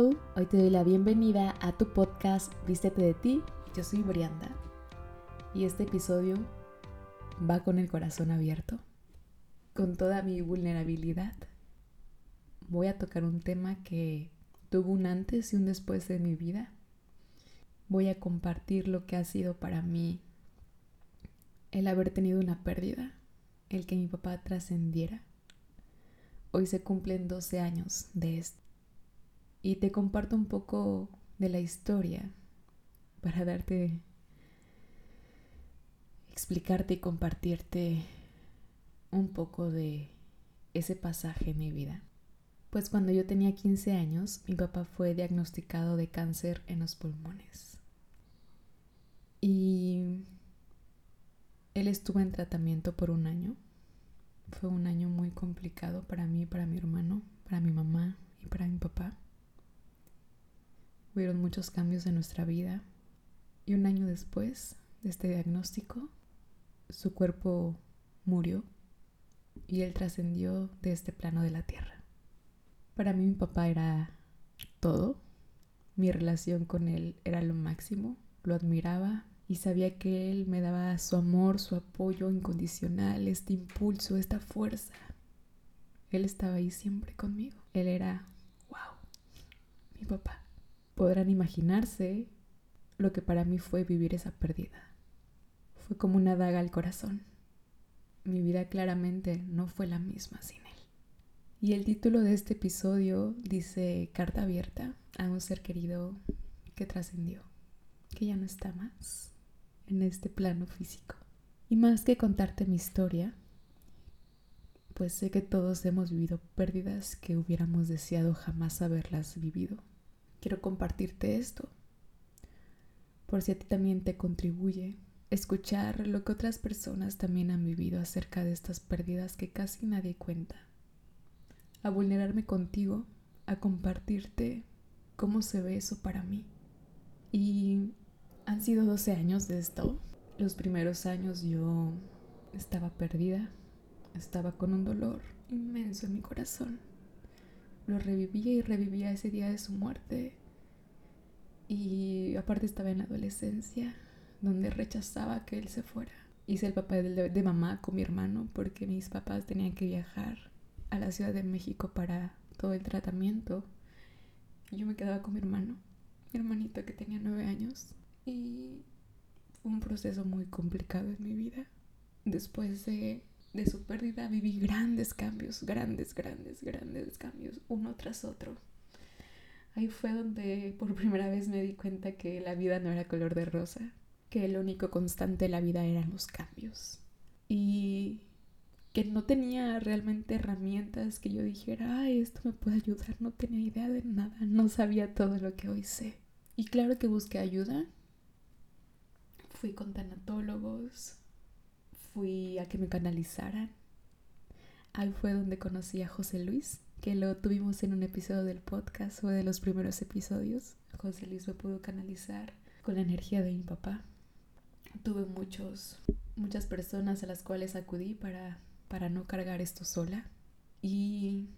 Hoy te doy la bienvenida a tu podcast Vístete de ti. Yo soy Brianda y este episodio va con el corazón abierto, con toda mi vulnerabilidad. Voy a tocar un tema que tuvo un antes y un después de mi vida. Voy a compartir lo que ha sido para mí el haber tenido una pérdida, el que mi papá trascendiera. Hoy se cumplen 12 años de esto y te comparto un poco de la historia para darte, explicarte y compartirte un poco de ese pasaje en mi vida. Pues cuando yo tenía 15 años, mi papá fue diagnosticado de cáncer en los pulmones. Y él estuvo en tratamiento por un año. Fue un año muy complicado para mí, para mi hermano, para mi mamá y para mi papá. Hubieron muchos cambios en nuestra vida y un año después de este diagnóstico, su cuerpo murió y él trascendió de este plano de la tierra. Para mí mi papá era todo, mi relación con él era lo máximo, lo admiraba y sabía que él me daba su amor, su apoyo incondicional, este impulso, esta fuerza. Él estaba ahí siempre conmigo. Él era, wow, mi papá podrán imaginarse lo que para mí fue vivir esa pérdida. Fue como una daga al corazón. Mi vida claramente no fue la misma sin él. Y el título de este episodio dice Carta abierta a un ser querido que trascendió, que ya no está más en este plano físico. Y más que contarte mi historia, pues sé que todos hemos vivido pérdidas que hubiéramos deseado jamás haberlas vivido quiero compartirte esto. Por si a ti también te contribuye escuchar lo que otras personas también han vivido acerca de estas pérdidas que casi nadie cuenta. A vulnerarme contigo, a compartirte cómo se ve eso para mí. Y han sido 12 años de esto. Los primeros años yo estaba perdida, estaba con un dolor inmenso en mi corazón lo revivía y revivía ese día de su muerte. Y aparte estaba en la adolescencia, donde rechazaba que él se fuera. Hice el papel de, mamá con mi hermano porque mis papás tenían que viajar a la Ciudad de México para todo el tratamiento. Yo me quedaba con mi hermano, mi hermanito que tenía nueve años. Y fue un proceso muy complicado en mi vida. Después de de su pérdida viví grandes cambios, grandes, grandes, grandes cambios, uno tras otro. Ahí fue donde por primera vez me di cuenta que la vida no era color de rosa, que el único constante de la vida eran los cambios. Y que no tenía realmente herramientas que yo dijera, ay, esto me puede ayudar, no tenía idea de nada, no sabía todo lo que hoy sé. Y claro que busqué ayuda. Fui con tanatólogos, fui a que me canalizaran. Ahí fue donde conocí a José Luis, que lo tuvimos en un episodio del podcast, fue de los primeros episodios. José Luis me pudo canalizar con la energía de mi papá. Tuve muchos, muchas personas a las cuales acudí para, para no cargar esto sola. Y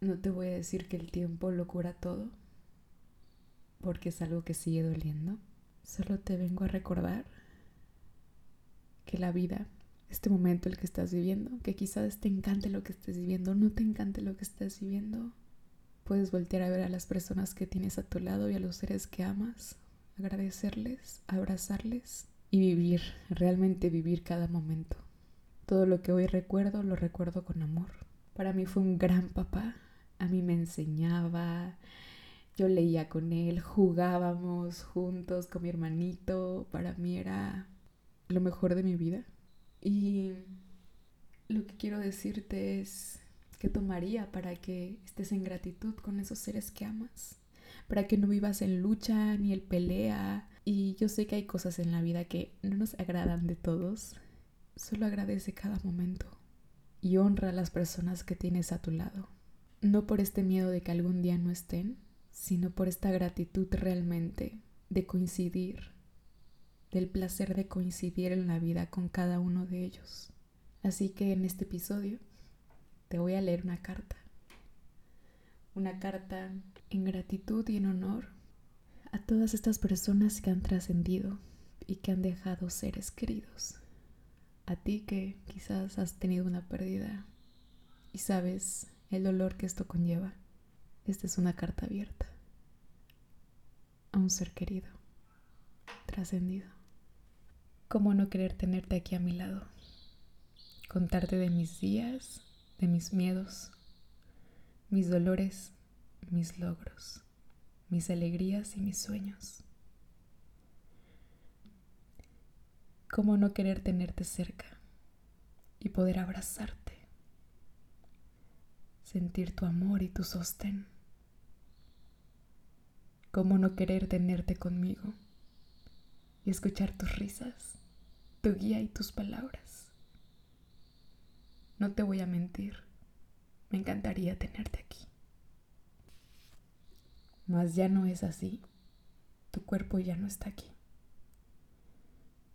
no te voy a decir que el tiempo lo cura todo, porque es algo que sigue doliendo. Solo te vengo a recordar que la vida, este momento el que estás viviendo, que quizás te encante lo que estés viviendo, no te encante lo que estás viviendo, puedes voltear a ver a las personas que tienes a tu lado y a los seres que amas, agradecerles, abrazarles y vivir, realmente vivir cada momento. Todo lo que hoy recuerdo lo recuerdo con amor. Para mí fue un gran papá, a mí me enseñaba, yo leía con él, jugábamos juntos con mi hermanito, para mí era lo mejor de mi vida. Y lo que quiero decirte es que tomaría para que estés en gratitud con esos seres que amas, para que no vivas en lucha ni el pelea. Y yo sé que hay cosas en la vida que no nos agradan de todos. Solo agradece cada momento y honra a las personas que tienes a tu lado. No por este miedo de que algún día no estén, sino por esta gratitud realmente de coincidir del placer de coincidir en la vida con cada uno de ellos. Así que en este episodio te voy a leer una carta Una carta en gratitud y en honor a todas estas personas que han trascendido y que han dejado seres queridos. A ti que quizás has tenido una pérdida y sabes el dolor que esto conlleva. Esta es una carta abierta a un ser querido, trascendido. ¿Cómo no querer tenerte aquí a mi lado? Contarte de mis días, de mis miedos, mis dolores, mis logros mis alegrías y mis sueños. ¿Cómo no querer tenerte cerca y poder abrazarte? Sentir tu amor y tu sostén. ¿Cómo no querer tenerte conmigo y escuchar tus risas, tu guía y tus palabras? No te voy a mentir, me encantaría tenerte aquí. Mas ya no es así. Tu cuerpo ya no está aquí.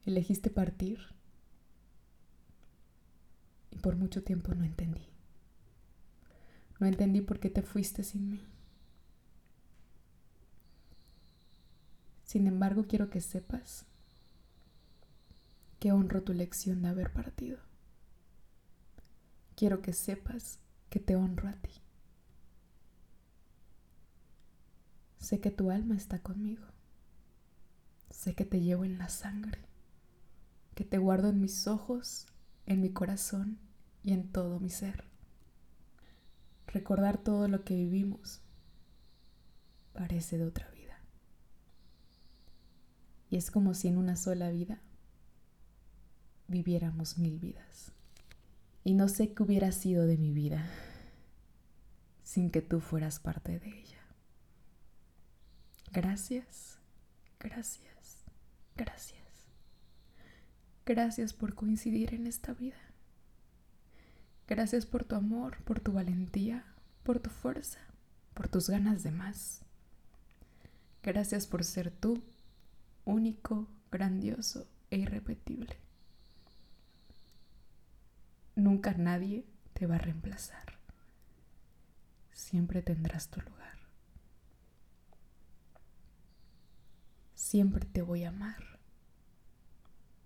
Elegiste partir y por mucho tiempo no entendí. No entendí por qué te fuiste sin mí. Sin embargo, quiero que sepas que honro tu lección de haber partido. Quiero que sepas que te honro a ti. Sé que tu alma está conmigo. Sé que te llevo en la sangre, que te guardo en mis ojos, en mi corazón y en todo mi ser. Recordar todo lo que vivimos parece de otra vida. Y es como si en una sola vida viviéramos mil vidas. Y no sé qué hubiera sido de mi vida sin que tú fueras parte de ella. Gracias, gracias, gracias. Gracias por coincidir en esta vida. Gracias por tu amor, por tu valentía, por tu fuerza, por tus ganas de más. Gracias por ser tú, único, grandioso e irrepetible. Nunca nadie te va a reemplazar. Siempre tendrás tu lugar. Siempre te voy a amar.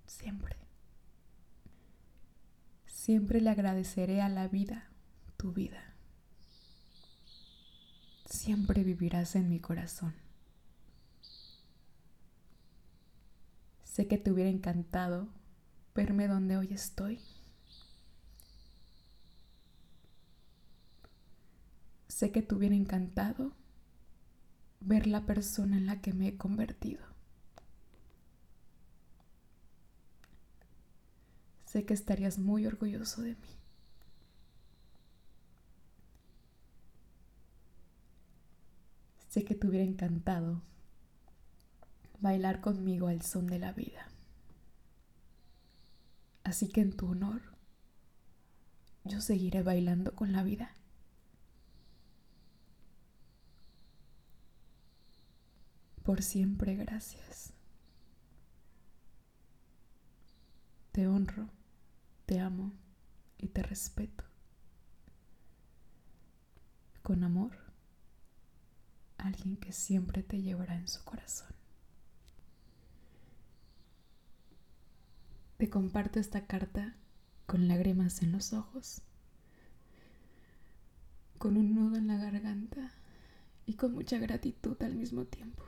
Siempre. Siempre le agradeceré a la vida tu vida. Siempre vivirás en mi corazón. Sé que te hubiera encantado verme donde hoy estoy. Sé que te hubiera encantado ver la persona en la que me he convertido. Sé que estarías muy orgulloso de mí. Sé que te hubiera encantado bailar conmigo al son de la vida. Así que en tu honor, yo seguiré bailando con la vida. Por siempre gracias. Te honro, te amo y te respeto. Con amor, alguien que siempre te llevará en su corazón. Te comparto esta carta con lágrimas en los ojos, con un nudo en la garganta y con mucha gratitud al mismo tiempo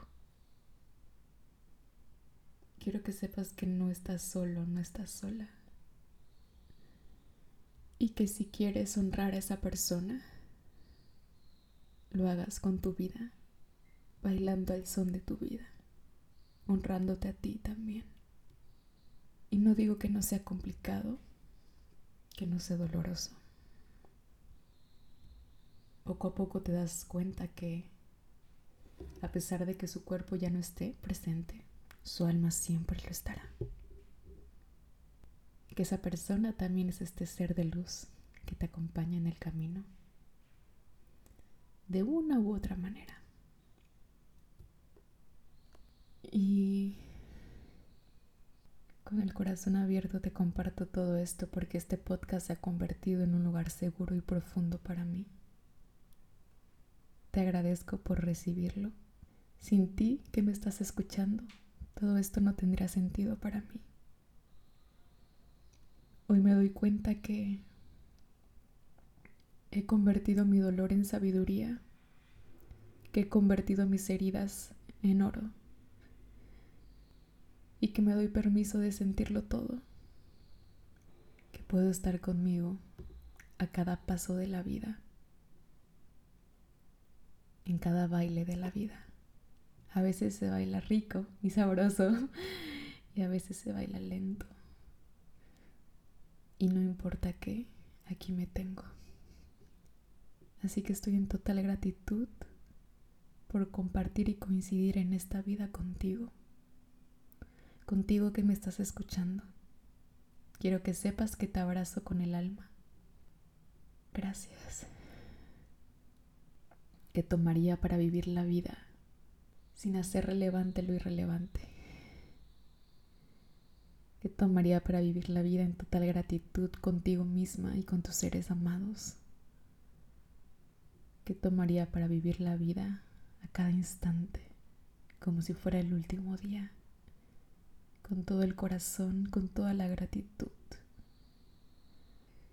quiero que sepas que no estás solo, no estás sola. Y que si quieres honrar a esa persona, lo hagas con tu vida, bailando al son de tu vida, honrándote a ti también. Y no digo que no sea complicado, que no sea doloroso. Poco a poco te das cuenta que, a pesar de que su cuerpo ya no esté presente, su alma siempre lo estará. Que esa persona también es este ser de luz que te acompaña en el camino de una u otra manera. Y con el corazón abierto te comparto todo esto porque este podcast se ha convertido en un lugar seguro y profundo para mí. te agradezco por recibirlo. Sin ti que me estás escuchando, todo esto no tendría sentido para mí. Hoy me doy cuenta que he convertido mi dolor en sabiduría, que he convertido mis heridas en oro y que me doy permiso de sentirlo todo, que puedo estar conmigo a cada paso de la vida, en cada baile de la vida. A veces se baila rico y sabroso y a veces se baila lento. Y no importa qué, aquí me tengo. Así que estoy en total gratitud por compartir y coincidir en esta vida contigo contigo que me estás escuchando. Quiero que sepas que te abrazo con el alma. Gracias. ¿Qué tomaría para vivir la vida sin hacer relevante lo irrelevante? ¿Qué tomaría para vivir la vida en total gratitud contigo misma y con tus seres amados? ¿Qué tomaría para vivir la vida a cada instante como si fuera el último día? con todo el corazón, con toda la gratitud,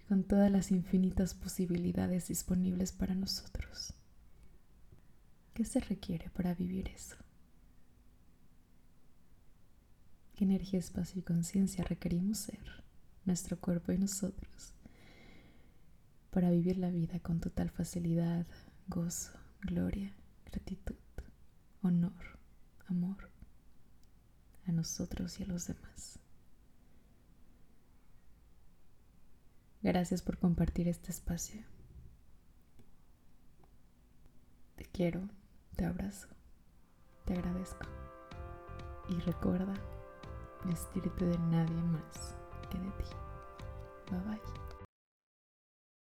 con todas las infinitas posibilidades disponibles para nosotros. ¿Qué se requiere para vivir eso? ¿Qué energía, espacio y conciencia requerimos ser, nuestro cuerpo y nosotros, para vivir la vida con total facilidad, gozo, gloria, gratitud, honor, amor? a nosotros y a los demás. Gracias por compartir este espacio. Te quiero, te abrazo, te agradezco. Y recuerda vestirte de nadie más que de ti. Bye bye.